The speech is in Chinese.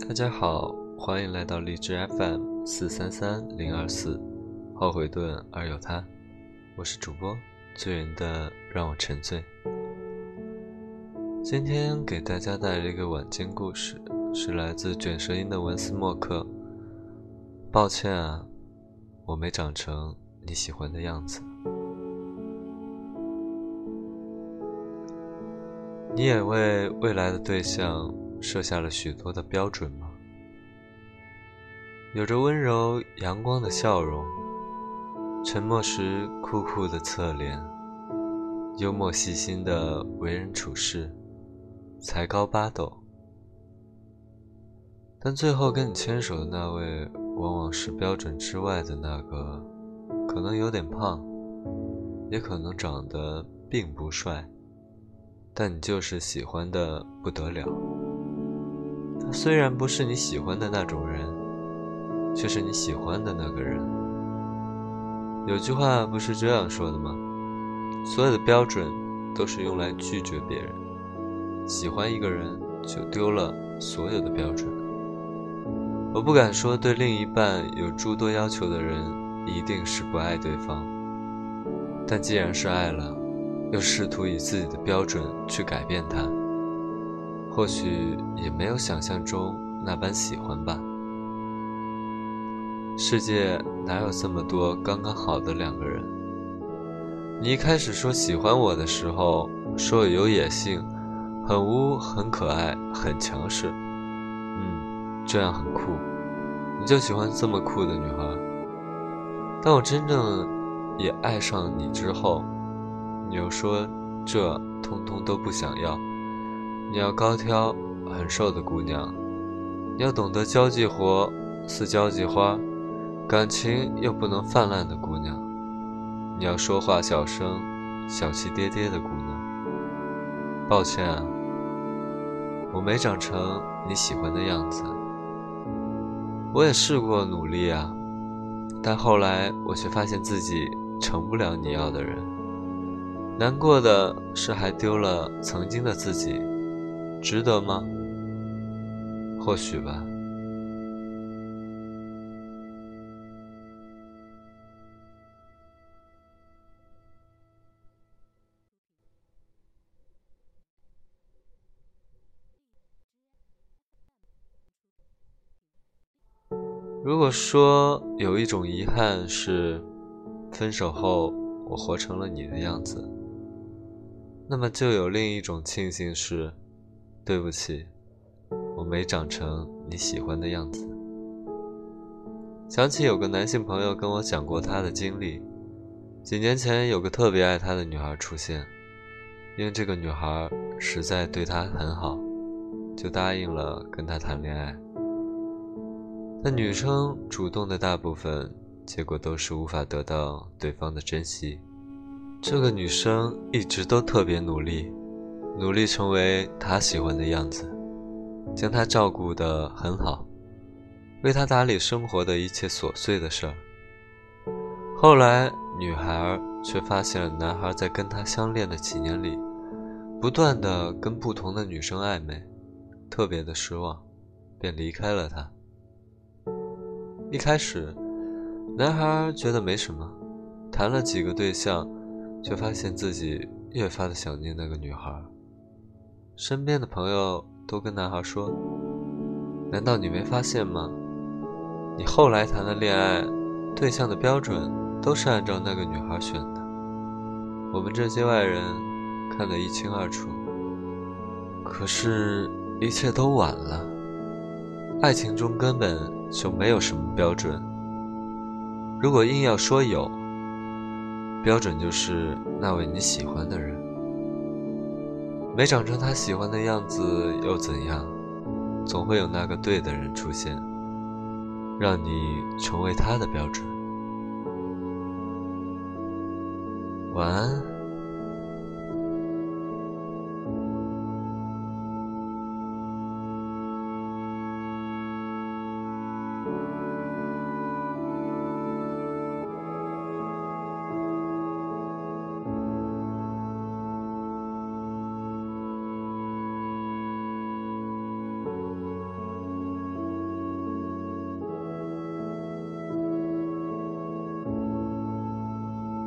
大家好，欢迎来到荔枝 FM 四三三零二四，后悔顿而有他，我是主播醉人的让我沉醉。今天给大家带来一个晚间故事，是来自卷舌音的文斯莫克。抱歉啊，我没长成你喜欢的样子。你也为未来的对象设下了许多的标准吗？有着温柔阳光的笑容，沉默时酷酷的侧脸，幽默细心的为人处事，才高八斗。但最后跟你牵手的那位，往往是标准之外的那个，可能有点胖，也可能长得并不帅。但你就是喜欢的不得了。虽然不是你喜欢的那种人，却是你喜欢的那个人。有句话不是这样说的吗？所有的标准都是用来拒绝别人。喜欢一个人，就丢了所有的标准。我不敢说对另一半有诸多要求的人一定是不爱对方，但既然是爱了。又试图以自己的标准去改变他，或许也没有想象中那般喜欢吧。世界哪有这么多刚刚好的两个人？你一开始说喜欢我的时候，说我有野性，很污，很可爱，很强势。嗯，这样很酷，你就喜欢这么酷的女孩。当我真正也爱上你之后。你又说，这通通都不想要。你要高挑、很瘦的姑娘，你要懂得交际活似交际花，感情又不能泛滥的姑娘，你要说话小声、小气爹爹的姑娘。抱歉啊，我没长成你喜欢的样子。我也试过努力啊，但后来我却发现自己成不了你要的人。难过的是，还丢了曾经的自己，值得吗？或许吧。如果说有一种遗憾是，分手后我活成了你的样子。那么就有另一种庆幸是，对不起，我没长成你喜欢的样子。想起有个男性朋友跟我讲过他的经历，几年前有个特别爱他的女孩出现，因为这个女孩实在对他很好，就答应了跟他谈恋爱。但女生主动的大部分，结果都是无法得到对方的珍惜。这个女生一直都特别努力，努力成为他喜欢的样子，将他照顾得很好，为他打理生活的一切琐碎的事儿。后来，女孩却发现了男孩在跟她相恋的几年里，不断的跟不同的女生暧昧，特别的失望，便离开了他。一开始，男孩觉得没什么，谈了几个对象。却发现自己越发的想念那个女孩。身边的朋友都跟男孩说：“难道你没发现吗？你后来谈的恋爱对象的标准都是按照那个女孩选的。我们这些外人看得一清二楚。可是，一切都晚了。爱情中根本就没有什么标准。如果硬要说有，标准就是那位你喜欢的人，没长成他喜欢的样子又怎样？总会有那个对的人出现，让你成为他的标准。晚安。